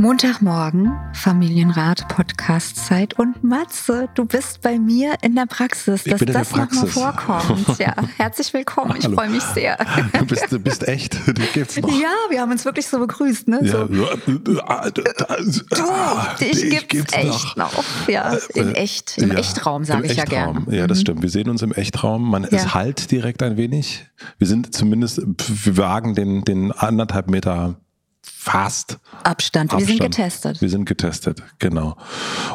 Montagmorgen, Familienrat, Podcast-Zeit und Matze, du bist bei mir in der Praxis, dass das nochmal vorkommt. Ja, herzlich willkommen, ich freue mich sehr. Du bist, du bist echt, du gibt's noch. Ja, wir haben uns wirklich so begrüßt, ne? So. Ja, du, dich gibt's, gibt's echt noch. noch. Ja, in echt, im ja, Echtraum, sage ich Echtraum. ja gerne. Ja, das mhm. stimmt. Wir sehen uns im Echtraum. Man, ja. Es halt direkt ein wenig. Wir sind zumindest, wir wagen den, den anderthalb Meter fast Abstand. Abstand. Wir sind getestet. Wir sind getestet, genau.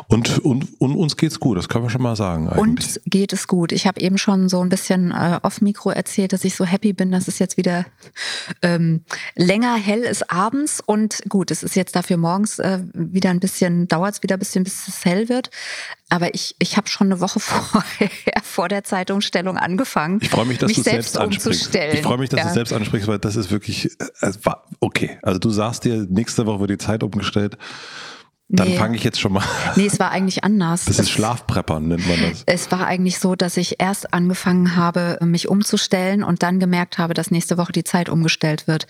Und, und, und uns geht's gut, das können wir schon mal sagen. Eigentlich. Uns geht es gut. Ich habe eben schon so ein bisschen äh, off Mikro erzählt, dass ich so happy bin, dass es jetzt wieder ähm, länger hell ist abends. Und gut, es ist jetzt dafür morgens äh, wieder ein bisschen, dauert es wieder ein bisschen, bis es hell wird. Aber ich, ich habe schon eine Woche vorher vor der Zeitumstellung angefangen. Ich freue mich, dass du selbst, selbst ansprichst. Ich freue mich, dass ja. du selbst ansprichst, weil das ist wirklich, äh, okay. Also du sagst dir, nächste Woche wird die Zeit umgestellt. Dann nee. fange ich jetzt schon mal. Nee, es war eigentlich anders. Das ist Schlafpreppern, nennt man das. Es war eigentlich so, dass ich erst angefangen habe, mich umzustellen und dann gemerkt habe, dass nächste Woche die Zeit umgestellt wird.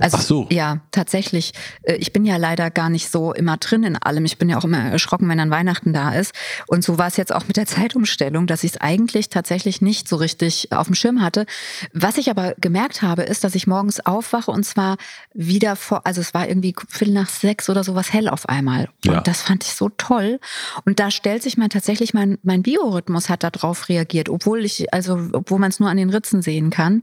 Also, Ach so. Ja, tatsächlich. Äh, ich bin ja leider gar nicht so immer drin in allem. Ich bin ja auch immer erschrocken, wenn dann Weihnachten da ist. Und so war es jetzt auch mit der Zeitumstellung, dass ich es eigentlich tatsächlich nicht so richtig auf dem Schirm hatte. Was ich aber gemerkt habe, ist, dass ich morgens aufwache und zwar wieder vor, also es war irgendwie Viertel nach sechs oder sowas hell auf einmal. Ja. Und das fand ich so toll. Und da stellt sich man tatsächlich, mein, mein Biorhythmus hat darauf reagiert, obwohl ich, also, obwohl man es nur an den Ritzen sehen kann.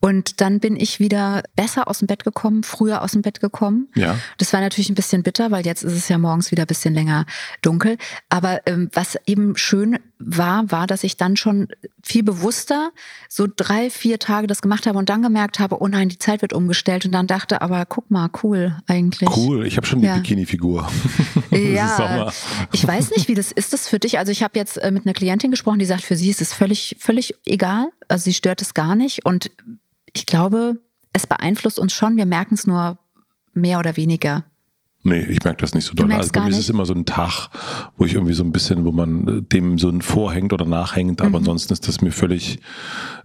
Und dann bin ich wieder besser aus dem Bett gekommen, früher aus dem Bett gekommen. Ja. Das war natürlich ein bisschen bitter, weil jetzt ist es ja morgens wieder ein bisschen länger dunkel. Aber ähm, was eben schön war, war, dass ich dann schon viel bewusster so drei, vier Tage das gemacht habe und dann gemerkt habe, oh nein, die Zeit wird umgestellt und dann dachte, aber guck mal, cool eigentlich. Cool, ich habe schon die ja. Bikini-Figur. ja, ich weiß nicht, wie das ist das für dich. Also ich habe jetzt äh, mit einer Klientin gesprochen, die sagt, für sie ist es völlig, völlig egal. Also sie stört es gar nicht und ich glaube, es beeinflusst uns schon. Wir merken es nur mehr oder weniger. Nee, ich merke das nicht so doll. Also bei mir ist es immer so ein Tag, wo ich irgendwie so ein bisschen, wo man äh, dem so ein vorhängt oder nachhängt, aber mhm. ansonsten ist das mir völlig,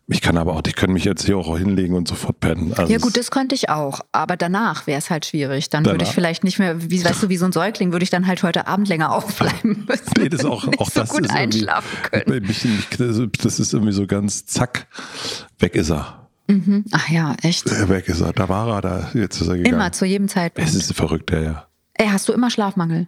ich kann aber auch, ich kann mich jetzt hier auch hinlegen und sofort pennen. Also ja gut, das könnte ich auch, aber danach wäre es halt schwierig. Dann würde ich vielleicht nicht mehr, wie weißt du, wie so ein Säugling, würde ich dann halt heute Abend länger aufbleiben müssen. Nee, das auch, auch so das gut ist einschlafen können. Das ist irgendwie so ganz zack, weg ist er. Mhm. Ach ja, echt. Weg ist er. Da war er, da jetzt ist er gegangen. Immer, zu jedem Zeitpunkt. Es ist verrückt, ja, ja. Ey, hast du immer Schlafmangel?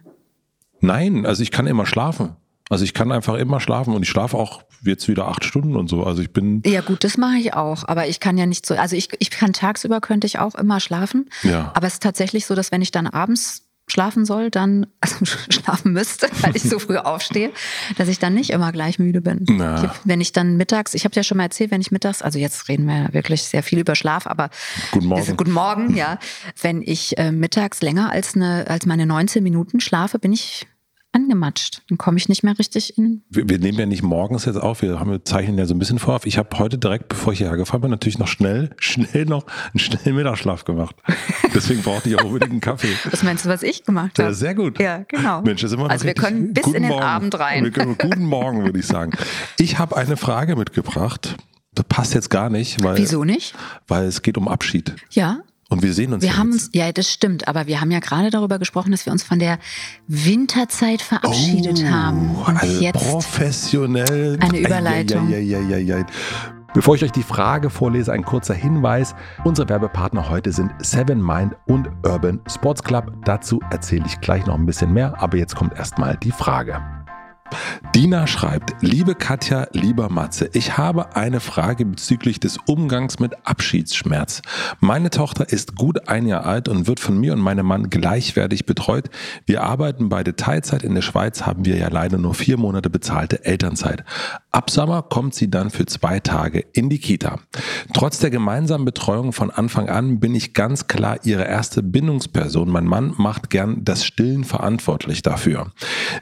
Nein, also ich kann immer schlafen. Also ich kann einfach immer schlafen und ich schlafe auch jetzt wieder acht Stunden und so. Also ich bin. Ja gut, das mache ich auch. Aber ich kann ja nicht so. Also ich, ich kann tagsüber könnte ich auch immer schlafen. Ja. Aber es ist tatsächlich so, dass wenn ich dann abends schlafen soll, dann, also schlafen müsste, weil ich so früh aufstehe, dass ich dann nicht immer gleich müde bin. Ich, wenn ich dann mittags, ich habe ja schon mal erzählt, wenn ich mittags, also jetzt reden wir ja wirklich sehr viel über Schlaf, aber guten Morgen, guten Morgen ja. Wenn ich äh, mittags länger als, eine, als meine 19 Minuten schlafe, bin ich angematscht. Dann komme ich nicht mehr richtig in. Wir, wir, nehmen ja nicht morgens jetzt auf, wir, haben, wir zeichnen ja so ein bisschen vor. Ich habe heute direkt, bevor ich hierher gefahren bin, natürlich noch schnell, schnell noch einen schnellen Mittagsschlaf gemacht. Deswegen brauchte ich auch unbedingt einen Kaffee. Was meinst du, was ich gemacht habe? Ja, sehr gut. Ja, genau. Mensch, das ist immer also wir können bis in den Morgen. Abend rein. Wir können, guten Morgen, würde ich sagen. Ich habe eine Frage mitgebracht. Das passt jetzt gar nicht, weil. Wieso nicht? Weil es geht um Abschied. Ja. Und wir sehen uns. Wir ja haben uns, ja, das stimmt, aber wir haben ja gerade darüber gesprochen, dass wir uns von der Winterzeit verabschiedet oh, haben. Und also jetzt professionell. Eine Überleitung. Ja, ja, ja, ja. Bevor ich euch die Frage vorlese, ein kurzer Hinweis. Unsere Werbepartner heute sind Seven Mind und Urban Sports Club. Dazu erzähle ich gleich noch ein bisschen mehr, aber jetzt kommt erstmal die Frage. Dina schreibt, liebe Katja, lieber Matze, ich habe eine Frage bezüglich des Umgangs mit Abschiedsschmerz. Meine Tochter ist gut ein Jahr alt und wird von mir und meinem Mann gleichwertig betreut. Wir arbeiten beide Teilzeit. In der Schweiz haben wir ja leider nur vier Monate bezahlte Elternzeit. Ab Sommer kommt sie dann für zwei Tage in die Kita. Trotz der gemeinsamen Betreuung von Anfang an bin ich ganz klar ihre erste Bindungsperson. Mein Mann macht gern das Stillen verantwortlich dafür.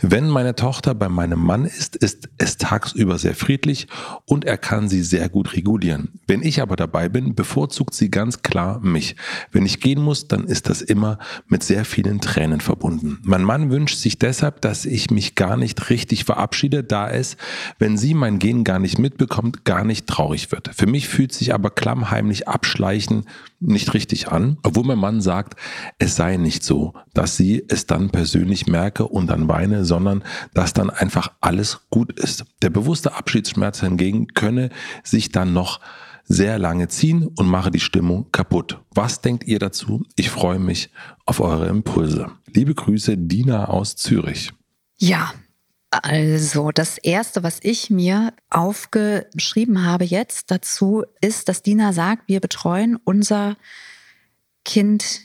Wenn meine Tochter bei meinem Mann ist, ist es tagsüber sehr friedlich und er kann sie sehr gut regulieren. Wenn ich aber dabei bin, bevorzugt sie ganz klar mich. Wenn ich gehen muss, dann ist das immer mit sehr vielen Tränen verbunden. Mein Mann wünscht sich deshalb, dass ich mich gar nicht richtig verabschiede, da es, wenn sie mein Gehen gar nicht mitbekommt, gar nicht traurig wird. Für mich fühlt sich aber klammheimlich abschleichen nicht richtig an, obwohl mein Mann sagt, es sei nicht so, dass sie es dann persönlich merke und dann weine, sondern dass dann einfach alles gut ist. Der bewusste Abschiedsschmerz hingegen könne sich dann noch sehr lange ziehen und mache die Stimmung kaputt. Was denkt ihr dazu? Ich freue mich auf eure Impulse. Liebe Grüße, Dina aus Zürich. Ja, also das Erste, was ich mir aufgeschrieben habe jetzt dazu, ist, dass Dina sagt, wir betreuen unser Kind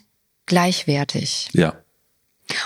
gleichwertig. Ja.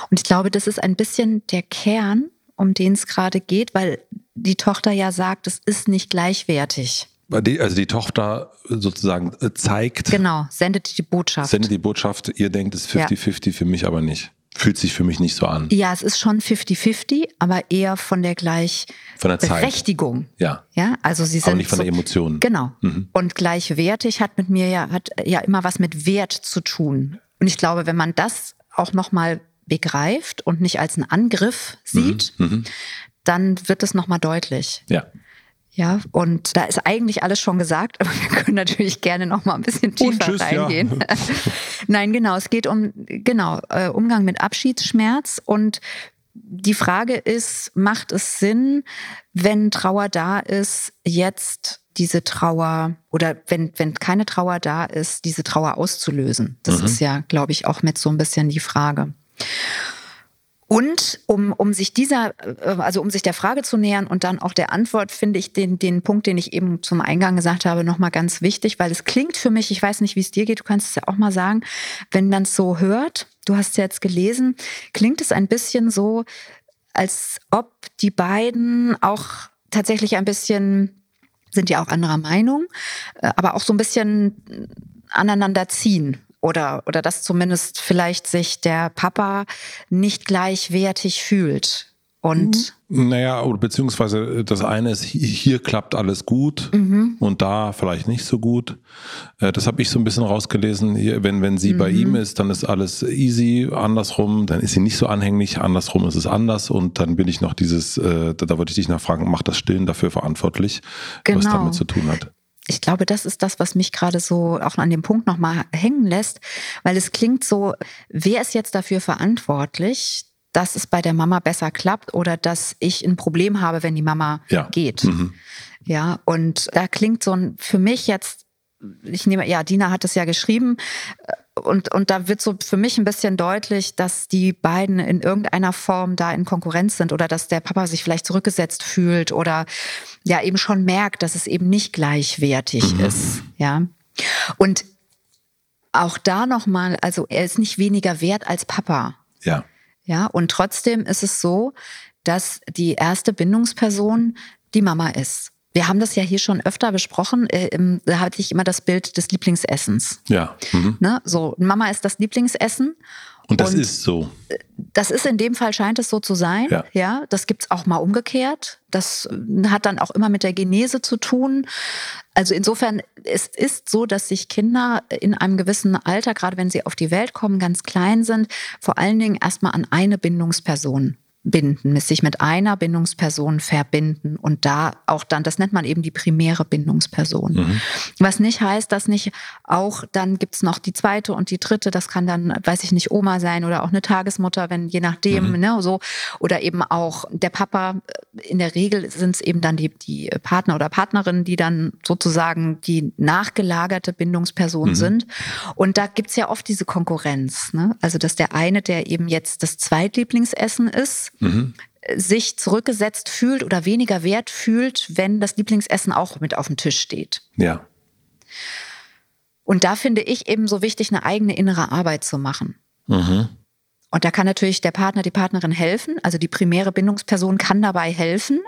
Und ich glaube, das ist ein bisschen der Kern, um den es gerade geht, weil die Tochter ja sagt, es ist nicht gleichwertig. Also die Tochter sozusagen äh, zeigt. Genau, sendet die Botschaft. Sendet die Botschaft, ihr denkt es 50-50, ja. für mich aber nicht fühlt sich für mich nicht so an. Ja, es ist schon 50-50, aber eher von der Gleichberechtigung. Ja. Ja, also sie sind. Aber nicht von so, der Emotion. Genau. Mhm. Und gleichwertig hat mit mir ja, hat ja immer was mit Wert zu tun. Und ich glaube, wenn man das auch nochmal begreift und nicht als einen Angriff sieht, mhm. Mhm. dann wird es nochmal deutlich. Ja. Ja, und da ist eigentlich alles schon gesagt, aber wir können natürlich gerne noch mal ein bisschen tiefer tschüss, reingehen. Ja. Nein, genau, es geht um genau äh, Umgang mit Abschiedsschmerz und die Frage ist, macht es Sinn, wenn Trauer da ist, jetzt diese Trauer oder wenn, wenn keine Trauer da ist, diese Trauer auszulösen? Das mhm. ist ja, glaube ich, auch mit so ein bisschen die Frage. Und um, um sich dieser, äh, also um sich der Frage zu nähern und dann auch der Antwort, finde ich den, den Punkt, den ich eben zum Eingang gesagt habe, nochmal ganz wichtig, weil es klingt für mich, ich weiß nicht, wie es dir geht, du kannst es ja auch mal sagen, wenn man es so hört, du hast es ja jetzt gelesen, klingt es ein bisschen so, als ob die beiden auch tatsächlich ein bisschen, sind ja auch anderer Meinung, äh, aber auch so ein bisschen aneinander ziehen oder, oder dass zumindest vielleicht sich der Papa nicht gleichwertig fühlt. Und mhm. naja, beziehungsweise das eine ist, hier klappt alles gut mhm. und da vielleicht nicht so gut. Äh, das habe ich so ein bisschen rausgelesen. wenn, wenn sie mhm. bei ihm ist, dann ist alles easy. Andersrum, dann ist sie nicht so anhänglich. Andersrum ist es anders. Und dann bin ich noch dieses, äh, da wollte ich dich nachfragen, macht das Stillen dafür verantwortlich, genau. was damit zu tun hat ich glaube, das ist das, was mich gerade so auch an dem Punkt nochmal hängen lässt, weil es klingt so, wer ist jetzt dafür verantwortlich, dass es bei der Mama besser klappt oder dass ich ein Problem habe, wenn die Mama ja. geht. Mhm. Ja, und da klingt so ein, für mich jetzt, ich nehme, ja, Dina hat es ja geschrieben, und, und da wird so für mich ein bisschen deutlich, dass die beiden in irgendeiner Form da in Konkurrenz sind oder dass der Papa sich vielleicht zurückgesetzt fühlt oder ja eben schon merkt, dass es eben nicht gleichwertig mhm. ist. Ja. Und auch da nochmal, also er ist nicht weniger wert als Papa. Ja. Ja. Und trotzdem ist es so, dass die erste Bindungsperson die Mama ist. Wir haben das ja hier schon öfter besprochen. Äh, da hatte ich immer das Bild des Lieblingsessens. Ja. Mhm. Ne? So, Mama ist das Lieblingsessen. Und das und ist so. Das ist in dem Fall scheint es so zu sein. Ja. ja das gibt's auch mal umgekehrt. Das hat dann auch immer mit der Genese zu tun. Also insofern, es ist so, dass sich Kinder in einem gewissen Alter, gerade wenn sie auf die Welt kommen, ganz klein sind, vor allen Dingen erstmal an eine Bindungsperson binden, sich mit einer Bindungsperson verbinden und da auch dann, das nennt man eben die primäre Bindungsperson. Mhm. Was nicht heißt, dass nicht auch, dann gibt's noch die zweite und die dritte, das kann dann, weiß ich nicht, Oma sein oder auch eine Tagesmutter, wenn je nachdem, mhm. ne, so, oder eben auch der Papa. In der Regel sind es eben dann die, die Partner oder Partnerinnen, die dann sozusagen die nachgelagerte Bindungsperson mhm. sind. Und da gibt's ja oft diese Konkurrenz. Ne? Also, dass der eine, der eben jetzt das Zweitlieblingsessen ist, Mhm. sich zurückgesetzt fühlt oder weniger wert fühlt, wenn das Lieblingsessen auch mit auf dem Tisch steht. Ja. Und da finde ich eben so wichtig, eine eigene innere Arbeit zu machen. Mhm. Und da kann natürlich der Partner, die Partnerin helfen. Also die primäre Bindungsperson kann dabei helfen.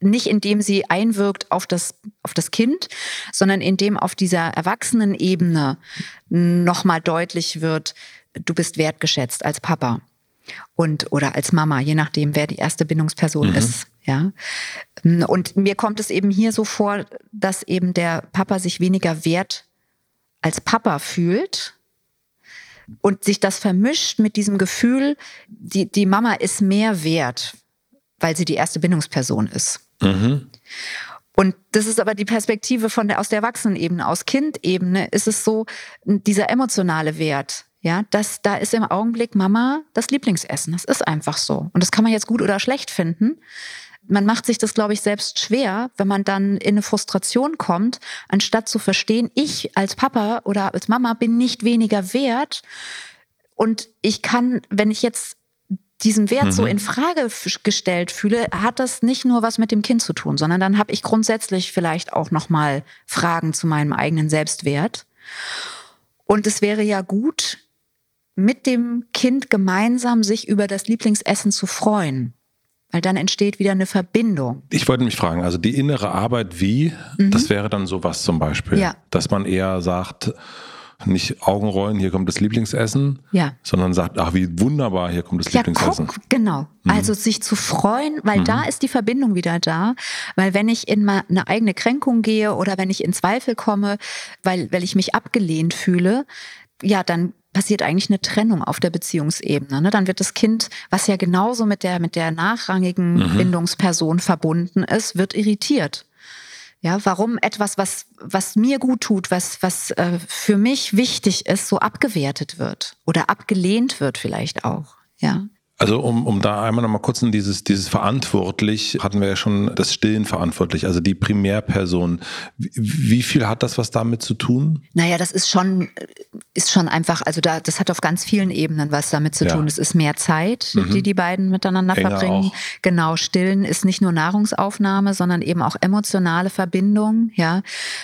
Nicht indem sie einwirkt auf das, auf das Kind, sondern indem auf dieser Erwachsenenebene nochmal deutlich wird, du bist wertgeschätzt als Papa und oder als Mama, je nachdem, wer die erste Bindungsperson mhm. ist. Ja. Und mir kommt es eben hier so vor, dass eben der Papa sich weniger wert als Papa fühlt und sich das vermischt mit diesem Gefühl, die, die Mama ist mehr wert, weil sie die erste Bindungsperson ist. Mhm. Und das ist aber die Perspektive von der, aus der Erwachsenenebene, aus Kindebene ist es so, dieser emotionale Wert. Ja, das, da ist im Augenblick Mama das Lieblingsessen. Das ist einfach so. Und das kann man jetzt gut oder schlecht finden man macht sich das, glaube ich, selbst schwer, wenn man dann in eine Frustration kommt, anstatt zu verstehen, ich als Papa oder als Mama bin nicht weniger wert. Und ich kann, wenn ich jetzt diesen Wert mhm. so in Frage gestellt fühle, hat das nicht nur was mit dem Kind zu tun, sondern dann habe ich grundsätzlich vielleicht auch noch mal Fragen zu meinem eigenen Selbstwert. Und es wäre ja gut, mit dem Kind gemeinsam sich über das Lieblingsessen zu freuen. Weil dann entsteht wieder eine Verbindung. Ich wollte mich fragen, also die innere Arbeit wie, mhm. das wäre dann sowas zum Beispiel. Ja. Dass man eher sagt, nicht Augenrollen, hier kommt das Lieblingsessen, ja. sondern sagt, ach wie wunderbar, hier kommt das ja, Lieblingsessen. Guck, genau. Mhm. Also sich zu freuen, weil mhm. da ist die Verbindung wieder da. Weil wenn ich in eine eigene Kränkung gehe oder wenn ich in Zweifel komme, weil, weil ich mich abgelehnt fühle, ja, dann passiert eigentlich eine Trennung auf der Beziehungsebene. Ne? Dann wird das Kind, was ja genauso mit der, mit der nachrangigen mhm. Bindungsperson verbunden ist, wird irritiert. Ja, warum etwas, was, was mir gut tut, was, was äh, für mich wichtig ist, so abgewertet wird oder abgelehnt wird vielleicht auch. Ja. Also um, um da einmal nochmal kurz in dieses, dieses verantwortlich, hatten wir ja schon das Stillen verantwortlich, also die Primärperson. Wie, wie viel hat das was damit zu tun? Naja, das ist schon, ist schon einfach, also da, das hat auf ganz vielen Ebenen was damit zu ja. tun. Es ist mehr Zeit, mhm. die die beiden miteinander Enger verbringen. Auch. Genau, Stillen ist nicht nur Nahrungsaufnahme, sondern eben auch emotionale Verbindung, ja.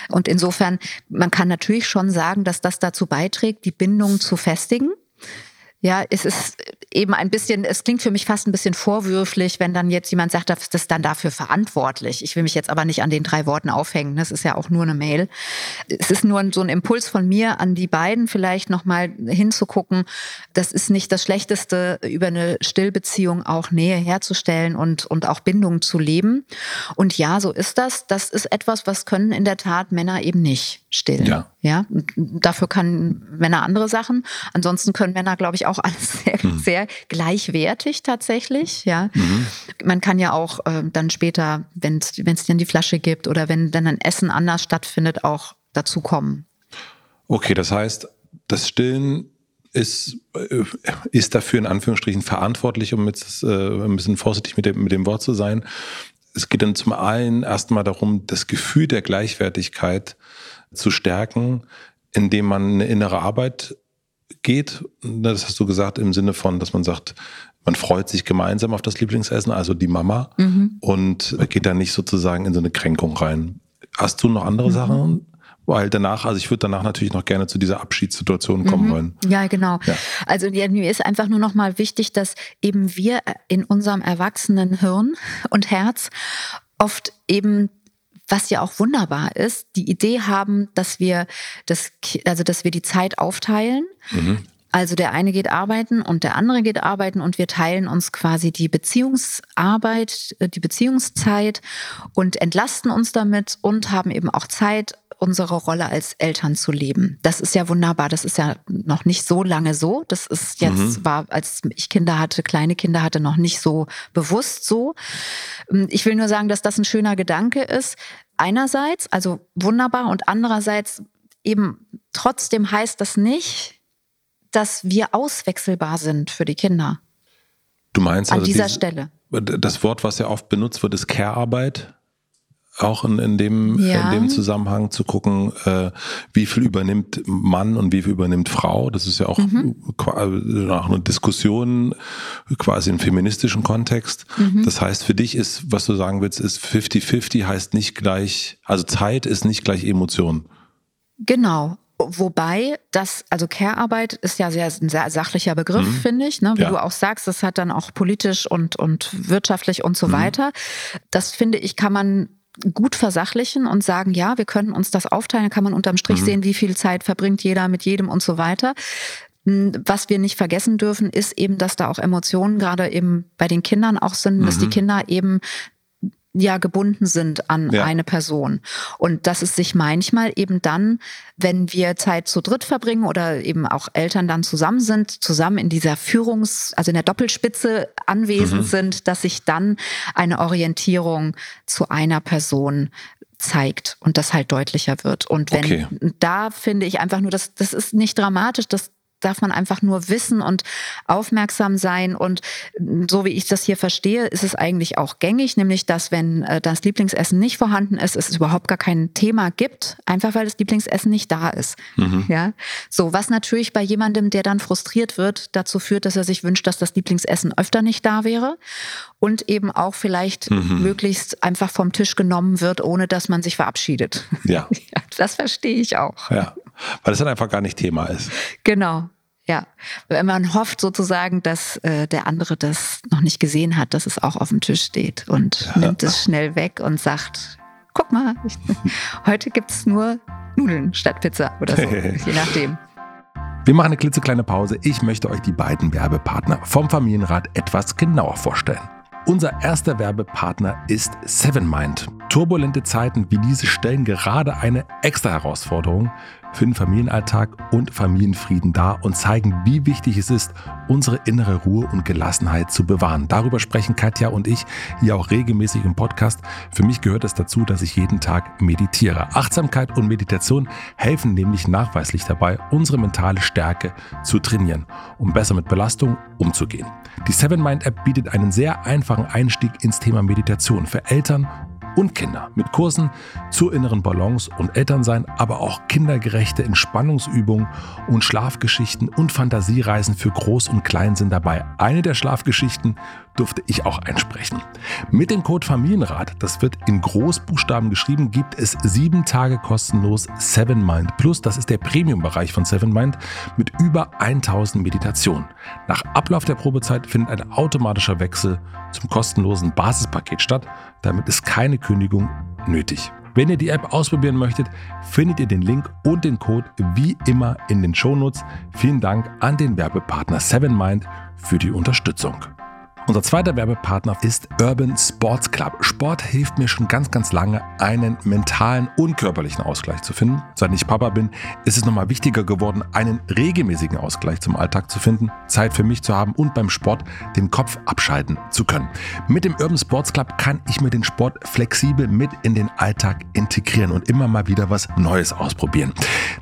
Und insofern, man kann natürlich schon sagen, dass das dazu beiträgt, die Bindung zu festigen. Ja, es ist eben ein bisschen, es klingt für mich fast ein bisschen vorwürflich, wenn dann jetzt jemand sagt, das ist dann dafür verantwortlich. Ich will mich jetzt aber nicht an den drei Worten aufhängen. Das ist ja auch nur eine Mail. Es ist nur so ein Impuls von mir an die beiden, vielleicht nochmal hinzugucken. Das ist nicht das Schlechteste, über eine Stillbeziehung auch Nähe herzustellen und, und auch Bindung zu leben. Und ja, so ist das. Das ist etwas, was können in der Tat Männer eben nicht stillen. Ja. Ja, dafür kann Männer andere Sachen. Ansonsten können Männer, glaube ich, auch alles sehr, mhm. sehr gleichwertig tatsächlich. Ja, mhm. man kann ja auch äh, dann später, wenn es dann die Flasche gibt oder wenn dann ein Essen anders stattfindet, auch dazu kommen. Okay, das heißt, das Stillen ist, äh, ist dafür in Anführungsstrichen verantwortlich, um jetzt äh, ein bisschen vorsichtig mit dem, mit dem Wort zu sein. Es geht dann zum einen erstmal darum, das Gefühl der Gleichwertigkeit zu stärken, indem man eine innere Arbeit geht. Das hast du gesagt im Sinne von, dass man sagt, man freut sich gemeinsam auf das Lieblingsessen, also die Mama, mhm. und geht da nicht sozusagen in so eine Kränkung rein. Hast du noch andere mhm. Sachen? Weil danach, also ich würde danach natürlich noch gerne zu dieser Abschiedssituation kommen mhm. wollen. Ja, genau. Ja. Also ja, mir ist einfach nur noch mal wichtig, dass eben wir in unserem erwachsenen Hirn und Herz oft eben was ja auch wunderbar ist, die Idee haben, dass wir das, also dass wir die Zeit aufteilen. Mhm. Also der eine geht arbeiten und der andere geht arbeiten und wir teilen uns quasi die Beziehungsarbeit, äh, die Beziehungszeit und entlasten uns damit und haben eben auch Zeit, unsere Rolle als Eltern zu leben. Das ist ja wunderbar. Das ist ja noch nicht so lange so. Das ist jetzt, mhm. war, als ich Kinder hatte, kleine Kinder hatte, noch nicht so bewusst so. Ähm, ich will nur sagen, dass das ein schöner Gedanke ist. Einerseits, also wunderbar und andererseits eben trotzdem heißt das nicht, dass wir auswechselbar sind für die Kinder. Du meinst an also dieser diese, Stelle? Das Wort, was ja oft benutzt wird, ist Care-Arbeit. Auch in, in, dem, ja. in dem Zusammenhang zu gucken, äh, wie viel übernimmt Mann und wie viel übernimmt Frau. Das ist ja auch, mhm. auch eine Diskussion quasi im feministischen Kontext. Mhm. Das heißt, für dich ist, was du sagen willst, ist 50-50 heißt nicht gleich, also Zeit ist nicht gleich Emotion. Genau. Wobei das, also Care-Arbeit ist ja sehr, ein sehr sachlicher Begriff, mhm. finde ich. Ne? Wie ja. du auch sagst, das hat dann auch politisch und, und wirtschaftlich und so mhm. weiter. Das finde ich, kann man gut versachlichen und sagen, ja, wir können uns das aufteilen, kann man unterm Strich mhm. sehen, wie viel Zeit verbringt jeder mit jedem und so weiter. Hm, was wir nicht vergessen dürfen, ist eben, dass da auch Emotionen gerade eben bei den Kindern auch sind, dass die mhm. Kinder eben ja gebunden sind an ja. eine Person. Und dass es sich manchmal eben dann, wenn wir Zeit zu dritt verbringen oder eben auch Eltern dann zusammen sind, zusammen in dieser Führungs-, also in der Doppelspitze anwesend mhm. sind, dass sich dann eine Orientierung zu einer Person zeigt und das halt deutlicher wird. Und wenn okay. da finde ich einfach nur, das, das ist nicht dramatisch, das darf man einfach nur wissen und aufmerksam sein. Und so wie ich das hier verstehe, ist es eigentlich auch gängig, nämlich dass wenn äh, das Lieblingsessen nicht vorhanden ist, es überhaupt gar kein Thema gibt, einfach weil das Lieblingsessen nicht da ist. Mhm. Ja, so was natürlich bei jemandem, der dann frustriert wird, dazu führt, dass er sich wünscht, dass das Lieblingsessen öfter nicht da wäre und eben auch vielleicht mhm. möglichst einfach vom Tisch genommen wird, ohne dass man sich verabschiedet. Ja, ja das verstehe ich auch. Ja. Weil es dann einfach gar nicht Thema ist. Genau. Ja, wenn man hofft sozusagen, dass äh, der andere das noch nicht gesehen hat, dass es auch auf dem Tisch steht und ja. nimmt es schnell weg und sagt, guck mal, ich, heute gibt es nur Nudeln statt Pizza oder so, je nachdem. Wir machen eine klitzekleine Pause. Ich möchte euch die beiden Werbepartner vom Familienrat etwas genauer vorstellen. Unser erster Werbepartner ist Sevenmind. Turbulente Zeiten wie diese stellen gerade eine extra Herausforderung für den Familienalltag und Familienfrieden dar und zeigen, wie wichtig es ist, unsere innere Ruhe und Gelassenheit zu bewahren. Darüber sprechen Katja und ich hier auch regelmäßig im Podcast. Für mich gehört es dazu, dass ich jeden Tag meditiere. Achtsamkeit und Meditation helfen nämlich nachweislich dabei, unsere mentale Stärke zu trainieren, um besser mit Belastung umzugehen. Die Seven Mind App bietet einen sehr einfachen Einstieg ins Thema Meditation für Eltern und Kinder mit Kursen zur inneren Balance und Elternsein, aber auch kindergerechte Entspannungsübungen und Schlafgeschichten und Fantasiereisen für Groß und Klein sind dabei. Eine der Schlafgeschichten durfte ich auch einsprechen. Mit dem Code Familienrat, das wird in Großbuchstaben geschrieben, gibt es sieben Tage kostenlos Seven Mind Plus. Das ist der Premium-Bereich von Seven Mind mit über 1000 Meditationen. Nach Ablauf der Probezeit findet ein automatischer Wechsel zum kostenlosen Basispaket statt. Damit ist keine Kündigung nötig. Wenn ihr die App ausprobieren möchtet, findet ihr den Link und den Code wie immer in den Shownotes. Vielen Dank an den Werbepartner 7Mind für die Unterstützung. Unser zweiter Werbepartner ist Urban Sports Club. Sport hilft mir schon ganz, ganz lange, einen mentalen und körperlichen Ausgleich zu finden. Seit ich Papa bin, ist es nochmal wichtiger geworden, einen regelmäßigen Ausgleich zum Alltag zu finden, Zeit für mich zu haben und beim Sport den Kopf abschalten zu können. Mit dem Urban Sports Club kann ich mir den Sport flexibel mit in den Alltag integrieren und immer mal wieder was Neues ausprobieren.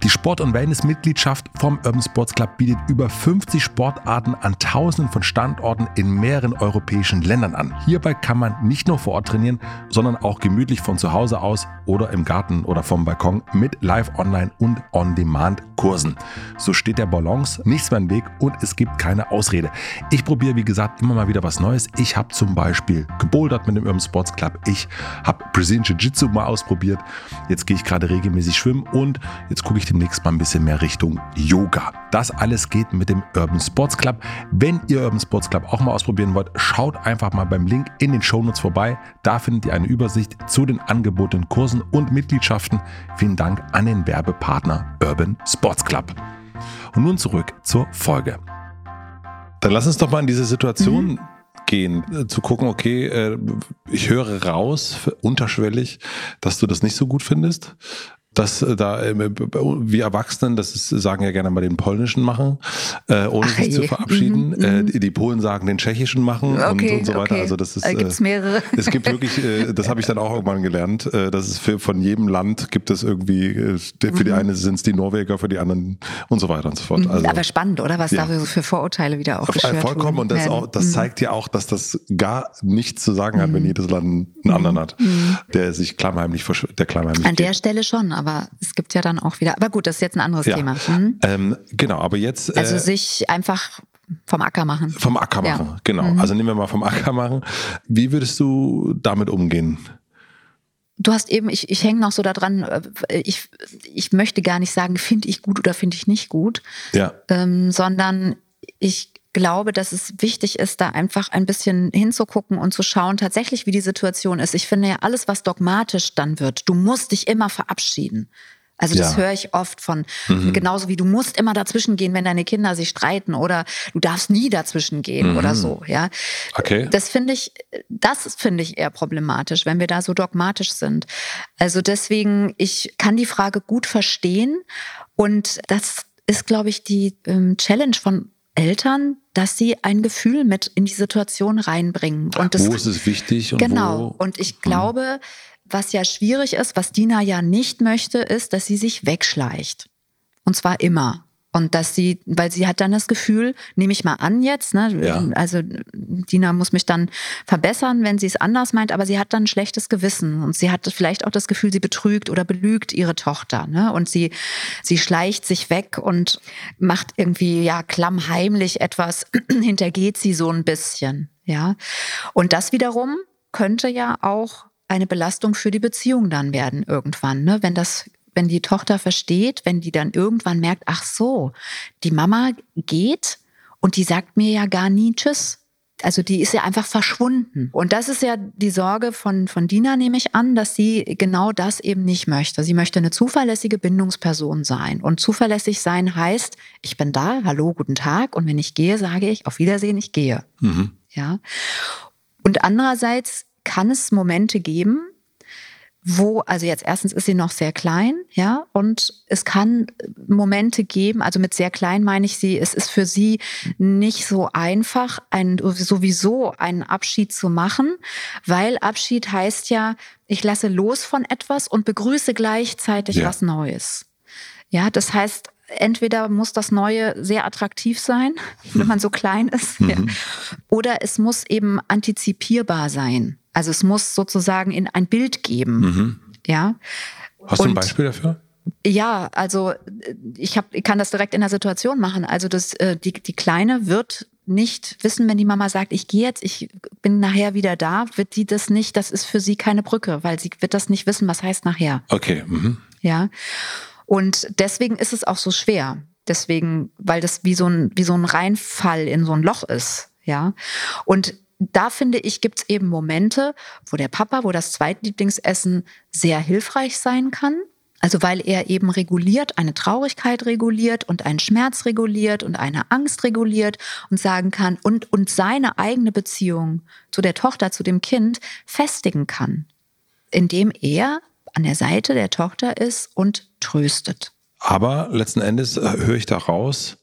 Die Sport- und Wellness-Mitgliedschaft vom Urban Sports Club bietet über 50 Sportarten an tausenden von Standorten in mehreren europäischen Ländern an. Hierbei kann man nicht nur vor Ort trainieren, sondern auch gemütlich von zu Hause aus oder im Garten oder vom Balkon mit Live-Online und On-Demand-Kursen. So steht der Balance nichts mehr im Weg und es gibt keine Ausrede. Ich probiere, wie gesagt, immer mal wieder was Neues. Ich habe zum Beispiel gebouldert mit dem Urban Sports Club. Ich habe Brazilian Jiu-Jitsu mal ausprobiert. Jetzt gehe ich gerade regelmäßig schwimmen und jetzt gucke ich demnächst mal ein bisschen mehr Richtung Yoga. Das alles geht mit dem Urban Sports Club. Wenn ihr Urban Sports Club auch mal ausprobieren wollt, schaut einfach mal beim Link in den Shownotes vorbei. Da findet ihr eine Übersicht zu den angebotenen Kursen und Mitgliedschaften. Vielen Dank an den Werbepartner Urban Sports Club. Und nun zurück zur Folge. Dann lass uns doch mal in diese Situation mhm. gehen, äh, zu gucken, okay, äh, ich höre raus, unterschwellig, dass du das nicht so gut findest. Dass äh, da äh, wir Erwachsenen, das ist, sagen ja gerne mal den polnischen machen, äh, ohne Ach, sich je. zu verabschieden. Mhm, äh, mhm. die Polen sagen den tschechischen machen okay, und, und, so weiter. Okay. Also das ist. Äh, gibt's mehrere. Es gibt wirklich, äh, das habe ich dann auch irgendwann gelernt. Äh, dass es für von jedem Land gibt es irgendwie. Äh, für mhm. die einen sind es die Norweger, für die anderen und so weiter und so fort. Mhm. Also, Aber spannend, oder was ja. da für Vorurteile wieder aufgeschürt Vollkommen und das, auch, das mhm. zeigt ja auch, dass das gar nichts zu sagen hat, wenn jedes Land einen anderen hat, der sich klammheimlich, der klammheimlich. An der Stelle schon, aber aber es gibt ja dann auch wieder. Aber gut, das ist jetzt ein anderes ja. Thema. Mhm. Ähm, genau, aber jetzt. Also äh, sich einfach vom Acker machen. Vom Acker machen, ja. genau. Mhm. Also nehmen wir mal vom Acker machen. Wie würdest du damit umgehen? Du hast eben, ich, ich hänge noch so daran, äh, ich, ich möchte gar nicht sagen, finde ich gut oder finde ich nicht gut, ja. ähm, sondern ich glaube, dass es wichtig ist, da einfach ein bisschen hinzugucken und zu schauen, tatsächlich, wie die Situation ist. Ich finde ja, alles, was dogmatisch dann wird, du musst dich immer verabschieden. Also das ja. höre ich oft von, mhm. genauso wie du musst immer dazwischen gehen, wenn deine Kinder sich streiten oder du darfst nie dazwischen gehen mhm. oder so, ja. Okay. Das finde ich, das finde ich eher problematisch, wenn wir da so dogmatisch sind. Also deswegen, ich kann die Frage gut verstehen und das ist, glaube ich, die ähm, Challenge von Eltern, dass sie ein Gefühl mit in die Situation reinbringen. Und das, wo ist es wichtig? Und genau. Wo? Und ich hm. glaube, was ja schwierig ist, was Dina ja nicht möchte, ist, dass sie sich wegschleicht. Und zwar immer. Und dass sie, weil sie hat dann das Gefühl, nehme ich mal an jetzt, ne? Ja. Also Dina muss mich dann verbessern, wenn sie es anders meint, aber sie hat dann ein schlechtes Gewissen und sie hat vielleicht auch das Gefühl, sie betrügt oder belügt ihre Tochter, ne? Und sie, sie schleicht sich weg und macht irgendwie ja klammheimlich etwas, hintergeht sie so ein bisschen, ja. Und das wiederum könnte ja auch eine Belastung für die Beziehung dann werden irgendwann, ne? wenn das wenn die Tochter versteht, wenn die dann irgendwann merkt, ach so, die Mama geht und die sagt mir ja gar nie Tschüss. Also die ist ja einfach verschwunden. Und das ist ja die Sorge von, von Dina, nehme ich an, dass sie genau das eben nicht möchte. Sie möchte eine zuverlässige Bindungsperson sein. Und zuverlässig sein heißt, ich bin da, hallo, guten Tag. Und wenn ich gehe, sage ich, auf Wiedersehen, ich gehe. Mhm. Ja. Und andererseits kann es Momente geben, wo, also jetzt erstens ist sie noch sehr klein, ja, und es kann Momente geben, also mit sehr klein meine ich sie, es ist für sie nicht so einfach, ein, sowieso einen Abschied zu machen, weil Abschied heißt ja, ich lasse los von etwas und begrüße gleichzeitig ja. was Neues. Ja, das heißt, entweder muss das Neue sehr attraktiv sein, wenn man so klein ist, mhm. ja, oder es muss eben antizipierbar sein. Also es muss sozusagen in ein Bild geben. Mhm. Ja. Hast du ein Beispiel dafür? Ja, also ich, hab, ich kann das direkt in der Situation machen. Also das, äh, die, die Kleine wird nicht wissen, wenn die Mama sagt, ich gehe jetzt, ich bin nachher wieder da, wird sie das nicht, das ist für sie keine Brücke, weil sie wird das nicht wissen, was heißt nachher. Okay. Mhm. Ja. Und deswegen ist es auch so schwer. Deswegen, weil das wie so ein, wie so ein Reinfall in so ein Loch ist. Ja. Und da finde ich, gibt es eben Momente, wo der Papa, wo das Zweitlieblingsessen sehr hilfreich sein kann. Also weil er eben reguliert, eine Traurigkeit reguliert und einen Schmerz reguliert und eine Angst reguliert und sagen kann und, und seine eigene Beziehung zu der Tochter, zu dem Kind festigen kann, indem er an der Seite der Tochter ist und tröstet. Aber letzten Endes äh, höre ich da raus,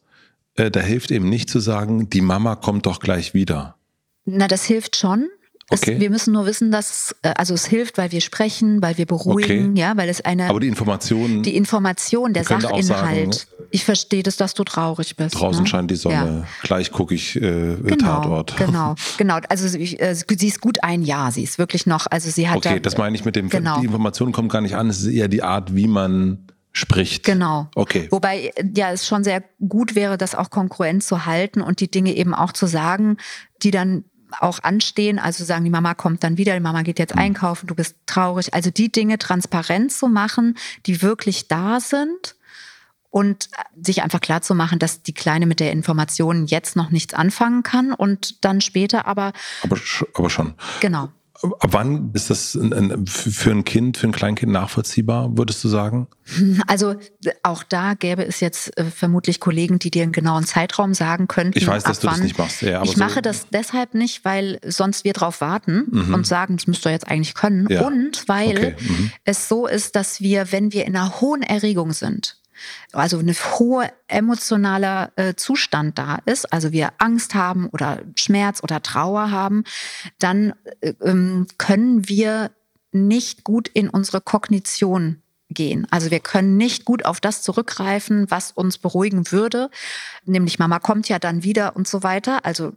äh, da hilft eben nicht zu sagen, die Mama kommt doch gleich wieder. Na, das hilft schon. Okay. Es, wir müssen nur wissen, dass äh, also es hilft, weil wir sprechen, weil wir beruhigen, okay. ja, weil es eine. Aber die Information. Die Information, der Sachinhalt. Sagen, ich verstehe das, dass du traurig bist. Draußen ne? scheint die Sonne. Ja. Gleich gucke ich äh, genau, Tatort. Genau, genau. Also ich, äh, sie ist gut ein Jahr. Sie ist wirklich noch. Also sie hat. Okay, da, das meine ich mit dem. Genau. Die Information kommt gar nicht an. Es ist eher die Art, wie man spricht. Genau. Okay. Wobei ja es schon sehr gut wäre, das auch konkurrent zu halten und die Dinge eben auch zu sagen, die dann auch anstehen, also sagen, die Mama kommt dann wieder, die Mama geht jetzt mhm. einkaufen, du bist traurig. Also die Dinge transparent zu machen, die wirklich da sind und sich einfach klar zu machen, dass die Kleine mit der Information jetzt noch nichts anfangen kann und dann später aber. Aber, aber schon. Genau. Wann ist das für ein Kind, für ein Kleinkind nachvollziehbar, würdest du sagen? Also auch da gäbe es jetzt äh, vermutlich Kollegen, die dir einen genauen Zeitraum sagen könnten. Ich weiß, dass du wann. das nicht machst. Ja, ich so mache das deshalb nicht, weil sonst wir drauf warten mhm. und sagen, das müsst ihr jetzt eigentlich können. Ja. Und weil okay. mhm. es so ist, dass wir, wenn wir in einer hohen Erregung sind, also ein hoher emotionaler äh, Zustand da ist, also wir Angst haben oder Schmerz oder Trauer haben, dann äh, ähm, können wir nicht gut in unsere Kognition gehen. Also wir können nicht gut auf das zurückgreifen, was uns beruhigen würde, nämlich Mama kommt ja dann wieder und so weiter. Also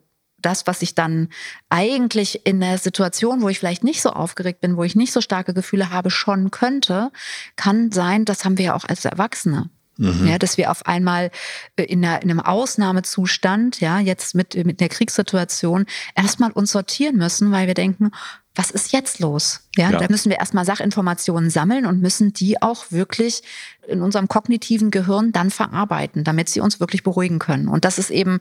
das, was ich dann eigentlich in der Situation, wo ich vielleicht nicht so aufgeregt bin, wo ich nicht so starke Gefühle habe, schon könnte, kann sein, das haben wir ja auch als Erwachsene. Mhm. Ja, dass wir auf einmal äh, in, einer, in einem Ausnahmezustand, ja, jetzt mit, mit der Kriegssituation, erstmal uns sortieren müssen, weil wir denken, was ist jetzt los? Ja, ja. da müssen wir erstmal Sachinformationen sammeln und müssen die auch wirklich in unserem kognitiven Gehirn dann verarbeiten, damit sie uns wirklich beruhigen können. Und das ist eben,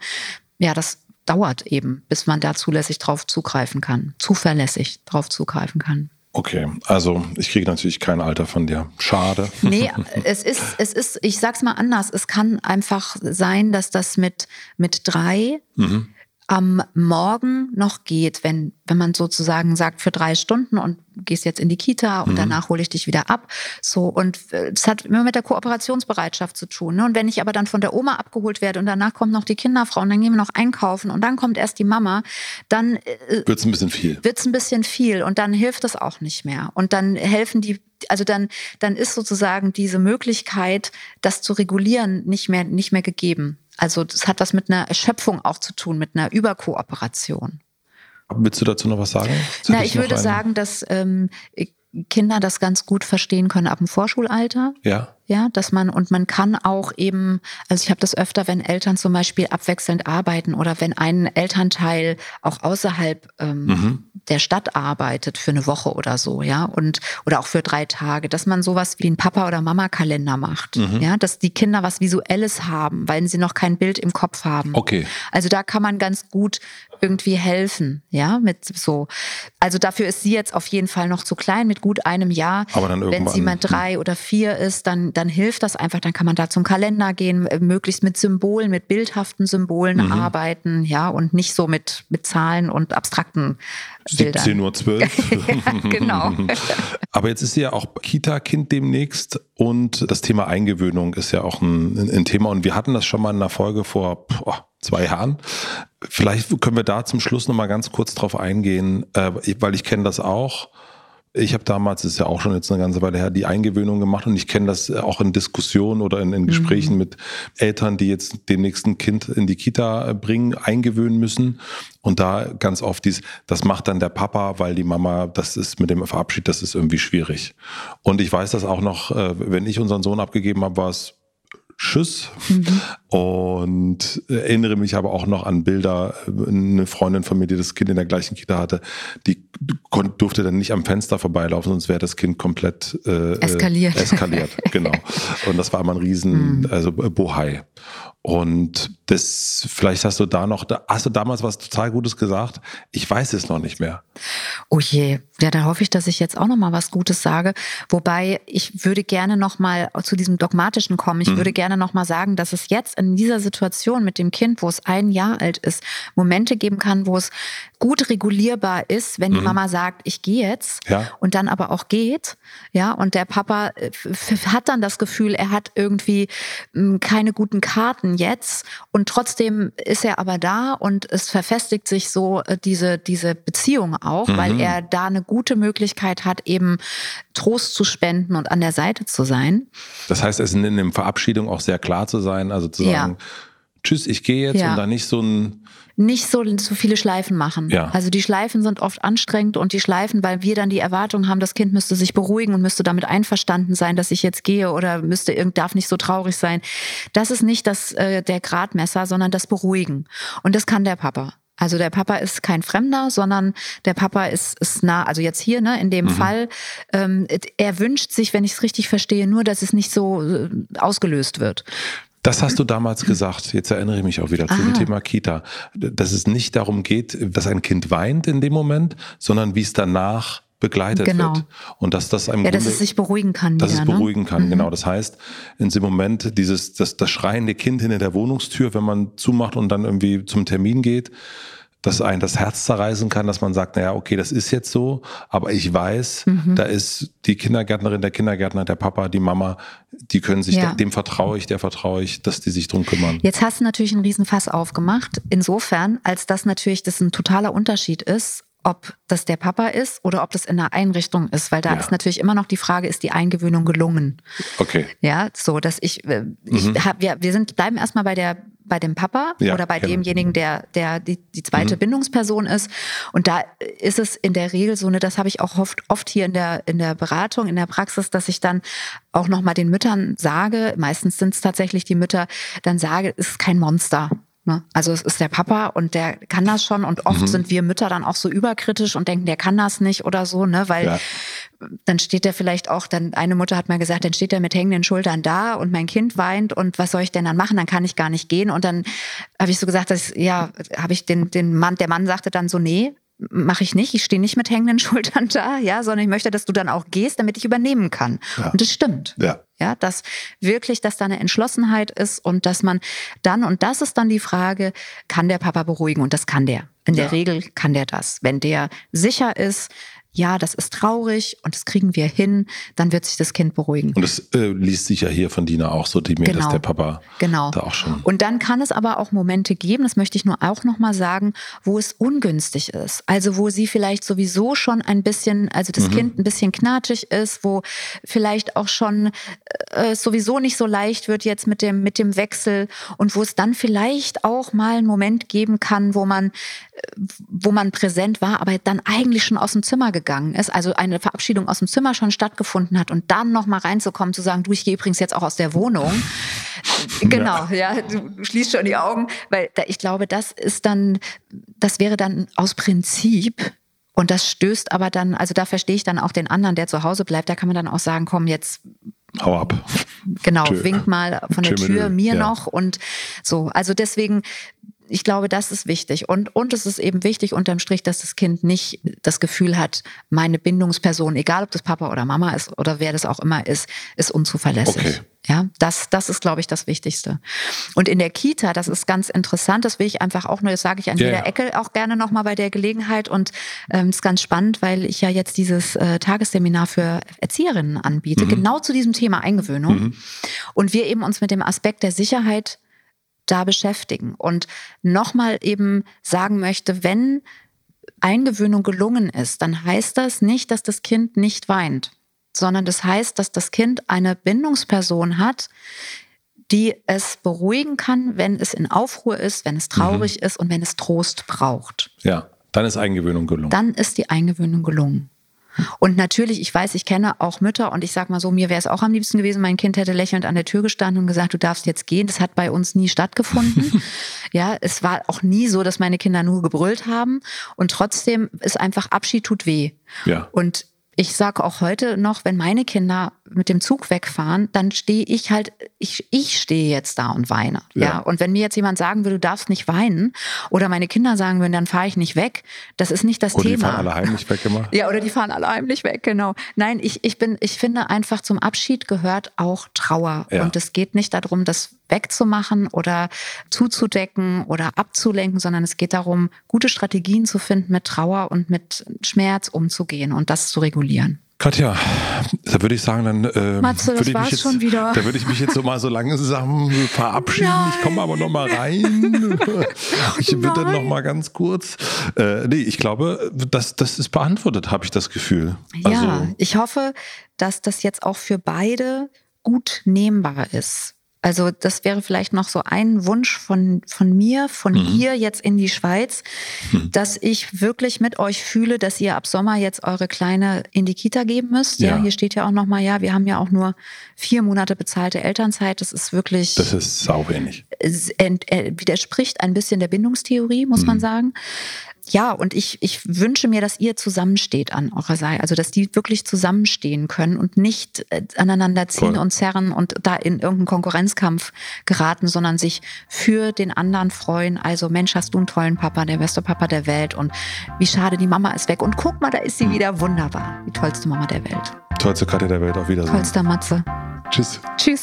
ja, das dauert eben, bis man da zulässig drauf zugreifen kann, zuverlässig drauf zugreifen kann. Okay, also ich kriege natürlich kein Alter von dir. Schade. Nee, es ist, es ist, ich sag's mal anders, es kann einfach sein, dass das mit, mit drei mhm am Morgen noch geht, wenn, wenn man sozusagen sagt, für drei Stunden und gehst jetzt in die Kita und mhm. danach hole ich dich wieder ab. So, und es hat immer mit der Kooperationsbereitschaft zu tun. Ne? Und wenn ich aber dann von der Oma abgeholt werde und danach kommt noch die Kinderfrau und dann gehen wir noch einkaufen und dann kommt erst die Mama, dann äh, wird's ein bisschen viel. Wird's ein bisschen viel und dann hilft es auch nicht mehr. Und dann helfen die also dann, dann ist sozusagen diese Möglichkeit, das zu regulieren, nicht mehr, nicht mehr gegeben. Also das hat was mit einer Erschöpfung auch zu tun, mit einer Überkooperation. Willst du dazu noch was sagen? Na, ich würde sagen, dass ähm, Kinder das ganz gut verstehen können ab dem Vorschulalter. Ja. Ja, dass man und man kann auch eben, also ich habe das öfter, wenn Eltern zum Beispiel abwechselnd arbeiten oder wenn ein Elternteil auch außerhalb ähm, mhm. der Stadt arbeitet für eine Woche oder so, ja, und oder auch für drei Tage, dass man sowas wie einen Papa- oder Mama-Kalender macht, mhm. ja, dass die Kinder was Visuelles haben, weil sie noch kein Bild im Kopf haben. Okay. Also da kann man ganz gut irgendwie helfen, ja, mit so. Also dafür ist sie jetzt auf jeden Fall noch zu klein, mit gut einem Jahr. Aber dann irgendwann. Wenn sie mal drei oder vier ist, dann, dann hilft das einfach. Dann kann man da zum Kalender gehen, äh, möglichst mit Symbolen, mit bildhaften Symbolen mhm. arbeiten, ja, und nicht so mit, mit Zahlen und abstrakten 17 Uhr 12. ja, genau. Aber jetzt ist ja auch Kita-Kind demnächst und das Thema Eingewöhnung ist ja auch ein, ein, Thema. Und wir hatten das schon mal in einer Folge vor boah, zwei Jahren. Vielleicht können wir da zum Schluss nochmal ganz kurz drauf eingehen, äh, weil ich kenne das auch. Ich habe damals, das ist ja auch schon jetzt eine ganze Weile her, die Eingewöhnung gemacht und ich kenne das auch in Diskussionen oder in, in Gesprächen mhm. mit Eltern, die jetzt dem nächsten Kind in die Kita bringen, eingewöhnen müssen. Und da ganz oft dies, das macht dann der Papa, weil die Mama, das ist mit dem Verabschied, das ist irgendwie schwierig. Und ich weiß das auch noch, äh, wenn ich unseren Sohn abgegeben habe, war es Schuss. Mhm. Und erinnere mich aber auch noch an Bilder. Eine Freundin von mir, die das Kind in der gleichen Kita hatte, die durfte dann nicht am Fenster vorbeilaufen, sonst wäre das Kind komplett äh, eskaliert. Eskaliert, genau. Und das war immer ein Riesen, mhm. also Bohai. Und das, vielleicht hast du da noch, hast du damals was total Gutes gesagt? Ich weiß es noch nicht mehr. Oh je, ja, da hoffe ich, dass ich jetzt auch noch mal was Gutes sage. Wobei ich würde gerne noch mal zu diesem dogmatischen kommen. Ich mhm. würde gerne noch mal sagen, dass es jetzt in dieser Situation mit dem Kind, wo es ein Jahr alt ist, Momente geben kann, wo es gut regulierbar ist, wenn die mhm. Mama sagt, ich gehe jetzt ja. und dann aber auch geht, ja, und der Papa äh, hat dann das Gefühl, er hat irgendwie hm, keine guten Karten jetzt und trotzdem ist er aber da und es verfestigt sich so äh, diese diese Beziehung auch, mhm. weil er da eine gute Möglichkeit hat, eben Trost zu spenden und an der Seite zu sein. Das heißt, es ist in der Verabschiedung auch sehr klar zu sein, also zu sagen, ja. Tschüss, ich gehe jetzt ja. und dann nicht so ein nicht so, so viele Schleifen machen. Ja. Also die Schleifen sind oft anstrengend und die Schleifen, weil wir dann die Erwartung haben, das Kind müsste sich beruhigen und müsste damit einverstanden sein, dass ich jetzt gehe oder müsste irgend darf nicht so traurig sein. Das ist nicht das äh, der Gradmesser, sondern das Beruhigen. Und das kann der Papa. Also der Papa ist kein Fremder, sondern der Papa ist, ist nah, also jetzt hier, ne, in dem mhm. Fall, ähm, er wünscht sich, wenn ich es richtig verstehe, nur, dass es nicht so äh, ausgelöst wird. Das hast du damals gesagt. Jetzt erinnere ich mich auch wieder Aha. zum Thema Kita. Dass es nicht darum geht, dass ein Kind weint in dem Moment, sondern wie es danach begleitet genau. wird. Und dass das einem ja, Grunde, dass es sich beruhigen kann. Dass wieder, es ne? beruhigen ne? kann, mhm. genau. Das heißt, in dem Moment dieses, das, das schreiende Kind hinter der Wohnungstür, wenn man zumacht und dann irgendwie zum Termin geht, dass ein das Herz zerreißen kann, dass man sagt, naja, okay, das ist jetzt so, aber ich weiß, mhm. da ist die Kindergärtnerin, der Kindergärtner, der Papa, die Mama, die können sich, ja. dem vertraue ich, der vertraue ich, dass die sich drum kümmern. Jetzt hast du natürlich einen Riesenfass aufgemacht, insofern, als das natürlich das ein totaler Unterschied ist, ob das der Papa ist oder ob das in einer Einrichtung ist, weil da ja. ist natürlich immer noch die Frage, ist die Eingewöhnung gelungen? Okay. Ja, so, dass ich, äh, ich mhm. hab, wir, wir sind, bleiben erstmal bei der bei dem Papa ja, oder bei genau. demjenigen, der, der die, die zweite mhm. Bindungsperson ist. Und da ist es in der Regel so, ne, das habe ich auch oft, oft hier in der, in der Beratung, in der Praxis, dass ich dann auch nochmal den Müttern sage, meistens sind es tatsächlich die Mütter, dann sage, es ist kein Monster. Ne? Also es ist der Papa und der kann das schon und oft mhm. sind wir Mütter dann auch so überkritisch und denken, der kann das nicht oder so, ne? Weil ja. dann steht der vielleicht auch, dann eine Mutter hat mal gesagt, dann steht er mit hängenden Schultern da und mein Kind weint und was soll ich denn dann machen? Dann kann ich gar nicht gehen. Und dann habe ich so gesagt, dass ja, habe ich den, den Mann, der Mann sagte dann so, nee, mache ich nicht. Ich stehe nicht mit hängenden Schultern da, ja, sondern ich möchte, dass du dann auch gehst, damit ich übernehmen kann. Ja. Und das stimmt. Ja. Ja, dass wirklich, dass da eine Entschlossenheit ist und dass man dann, und das ist dann die Frage, kann der Papa beruhigen? Und das kann der. In der ja. Regel kann der das. Wenn der sicher ist, ja, das ist traurig und das kriegen wir hin, dann wird sich das Kind beruhigen. Und das äh, liest sich ja hier von Dina auch so, die mir, genau. der Papa genau. da auch schon. Und dann kann es aber auch Momente geben, das möchte ich nur auch nochmal sagen, wo es ungünstig ist. Also wo sie vielleicht sowieso schon ein bisschen, also das mhm. Kind ein bisschen knatschig ist, wo vielleicht auch schon äh, sowieso nicht so leicht wird jetzt mit dem, mit dem Wechsel und wo es dann vielleicht auch mal einen Moment geben kann, wo man, wo man präsent war, aber dann eigentlich schon aus dem Zimmer gegangen ist, also eine Verabschiedung aus dem Zimmer schon stattgefunden hat und dann noch mal reinzukommen, zu sagen, du, ich gehe übrigens jetzt auch aus der Wohnung. genau, ja, du schließt schon die Augen, weil ich glaube, das ist dann, das wäre dann aus Prinzip und das stößt aber dann, also da verstehe ich dann auch den anderen, der zu Hause bleibt, da kann man dann auch sagen, komm, jetzt Hau ab. Genau, Tschö. wink mal von der Tür mir ja. noch und so. Also deswegen ich glaube, das ist wichtig. Und, und es ist eben wichtig unterm Strich, dass das Kind nicht das Gefühl hat, meine Bindungsperson, egal ob das Papa oder Mama ist oder wer das auch immer ist, ist unzuverlässig. Okay. Ja, das, das ist, glaube ich, das Wichtigste. Und in der Kita, das ist ganz interessant, das will ich einfach auch nur, das sage ich an ja, jeder Ecke auch gerne nochmal bei der Gelegenheit. Und ähm, ist ganz spannend, weil ich ja jetzt dieses äh, Tagesseminar für Erzieherinnen anbiete, mhm. genau zu diesem Thema Eingewöhnung. Mhm. Und wir eben uns mit dem Aspekt der Sicherheit da beschäftigen und nochmal eben sagen möchte, wenn Eingewöhnung gelungen ist, dann heißt das nicht, dass das Kind nicht weint, sondern das heißt, dass das Kind eine Bindungsperson hat, die es beruhigen kann, wenn es in Aufruhr ist, wenn es traurig mhm. ist und wenn es Trost braucht. Ja, dann ist Eingewöhnung gelungen. Dann ist die Eingewöhnung gelungen. Und natürlich, ich weiß, ich kenne auch Mütter und ich sag mal so, mir wäre es auch am liebsten gewesen, mein Kind hätte lächelnd an der Tür gestanden und gesagt, du darfst jetzt gehen. Das hat bei uns nie stattgefunden. ja, es war auch nie so, dass meine Kinder nur gebrüllt haben. Und trotzdem ist einfach Abschied tut weh. Ja. Und ich sage auch heute noch, wenn meine Kinder mit dem Zug wegfahren, dann stehe ich halt, ich, ich stehe jetzt da und weine. Ja. ja. Und wenn mir jetzt jemand sagen würde, du darfst nicht weinen, oder meine Kinder sagen würden, dann fahre ich nicht weg, das ist nicht das oder Thema. Die fahren alle heimlich weg immer. Ja, oder die fahren alle heimlich weg, genau. Nein, ich, ich bin, ich finde einfach zum Abschied gehört auch Trauer. Ja. Und es geht nicht darum, das wegzumachen oder zuzudecken oder abzulenken, sondern es geht darum, gute Strategien zu finden, mit Trauer und mit Schmerz umzugehen und das zu regulieren. Katja, da würde ich sagen, dann äh, Matze, würde ich mich jetzt, schon wieder. Da würde ich mich jetzt so mal so langsam verabschieden. Nein. Ich komme aber noch mal rein. ich würde noch mal ganz kurz. Äh, nee, ich glaube, das, das ist beantwortet, habe ich das Gefühl. Ja, also, ich hoffe, dass das jetzt auch für beide gut nehmbar ist. Also das wäre vielleicht noch so ein Wunsch von, von mir, von mhm. hier jetzt in die Schweiz, mhm. dass ich wirklich mit euch fühle, dass ihr ab Sommer jetzt eure Kleine in die Kita geben müsst. Ja, ja hier steht ja auch nochmal, ja, wir haben ja auch nur vier Monate bezahlte Elternzeit. Das ist wirklich... Das ist sau wenig. Es widerspricht ein bisschen der Bindungstheorie, muss mhm. man sagen. Ja, und ich, ich wünsche mir, dass ihr zusammensteht an eurer Seite. Also, dass die wirklich zusammenstehen können und nicht äh, aneinander ziehen Voll. und zerren und da in irgendeinen Konkurrenzkampf geraten, sondern sich für den anderen freuen. Also, Mensch, hast du einen tollen Papa, der beste Papa der Welt. Und wie schade, die Mama ist weg. Und guck mal, da ist sie mhm. wieder wunderbar. Die tollste Mama der Welt. Tollste Katja der Welt. Auf Wiedersehen. Tollster Matze. Tschüss. Tschüss.